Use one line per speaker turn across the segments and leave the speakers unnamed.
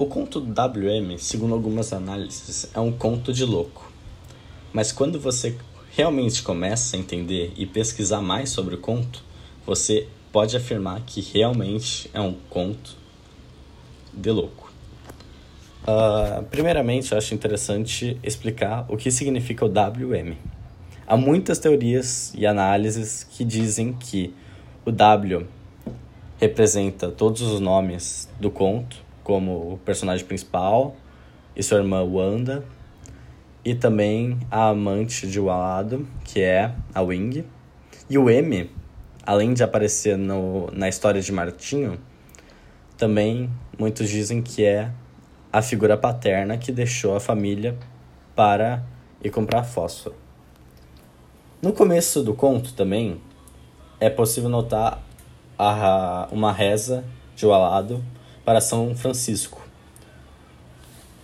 O conto WM, segundo algumas análises, é um conto de louco. Mas quando você realmente começa a entender e pesquisar mais sobre o conto, você pode afirmar que realmente é um conto de louco. Uh, primeiramente, eu acho interessante explicar o que significa o WM. Há muitas teorias e análises que dizem que o W representa todos os nomes do conto, como o personagem principal e sua irmã Wanda, e também a amante de Walado, que é a Wing. E o M, além de aparecer no, na história de Martinho, também muitos dizem que é a figura paterna que deixou a família para ir comprar fósforo. No começo do conto também é possível notar a, uma reza de Walado para São Francisco.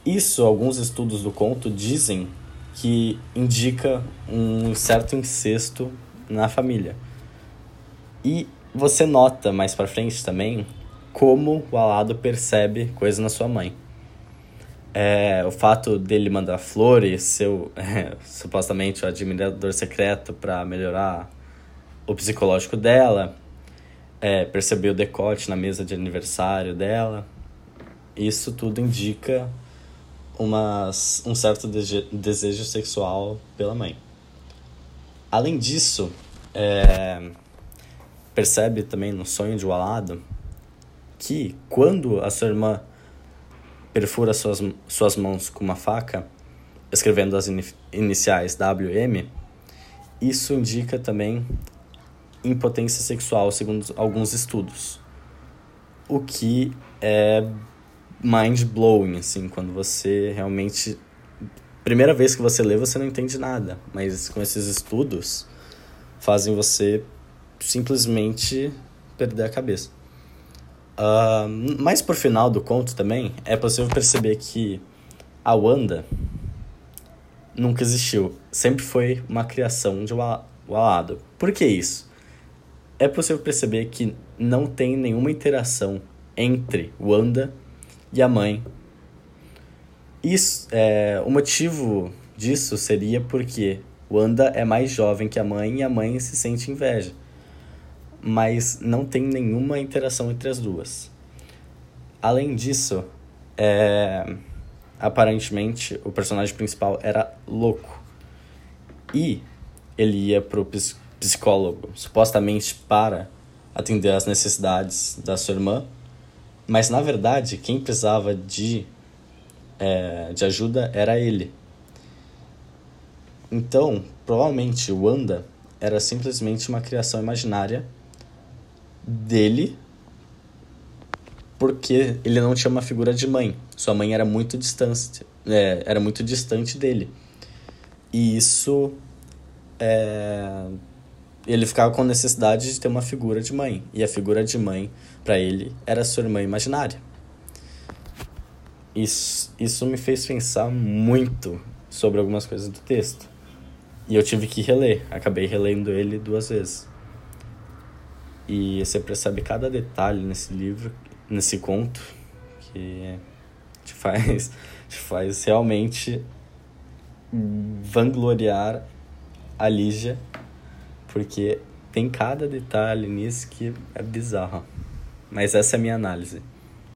Isso, alguns estudos do conto dizem que indica um certo incesto na família. E você nota mais para frente também como o Alado percebe coisas na sua mãe. É, o fato dele mandar flores, seu é, supostamente o admirador secreto para melhorar o psicológico dela, é, perceber o decote na mesa de aniversário dela. Isso tudo indica uma, um certo desejo sexual pela mãe. Além disso, é, percebe também no sonho de Walado que quando a sua irmã perfura suas, suas mãos com uma faca, escrevendo as iniciais WM, isso indica também impotência sexual, segundo alguns estudos. O que é mind blowing, assim, quando você realmente. Primeira vez que você lê, você não entende nada, mas com esses estudos fazem você simplesmente perder a cabeça. Uh, mais por final do conto também, é possível perceber que a Wanda nunca existiu. Sempre foi uma criação de Walado. Por que isso? É possível perceber que não tem nenhuma interação entre Wanda e a mãe. Isso, é, o motivo disso seria porque Wanda é mais jovem que a mãe e a mãe se sente inveja. Mas não tem nenhuma interação entre as duas. Além disso, é, aparentemente o personagem principal era louco. E ele ia pro psicólogo, supostamente para atender às necessidades da sua irmã, mas na verdade, quem precisava de, é, de ajuda era ele. Então, provavelmente Wanda era simplesmente uma criação imaginária dele, porque ele não tinha uma figura de mãe. Sua mãe era muito distante, é, era muito distante dele. E isso é, ele ficava com necessidade de ter uma figura de mãe. E a figura de mãe, para ele, era sua irmã imaginária. Isso, isso me fez pensar muito sobre algumas coisas do texto. E eu tive que reler. Acabei relendo ele duas vezes. E você percebe cada detalhe nesse livro, nesse conto, que te faz, te faz realmente vangloriar a Lígia porque tem cada detalhe nisso que é bizarro. Mas essa é a minha análise.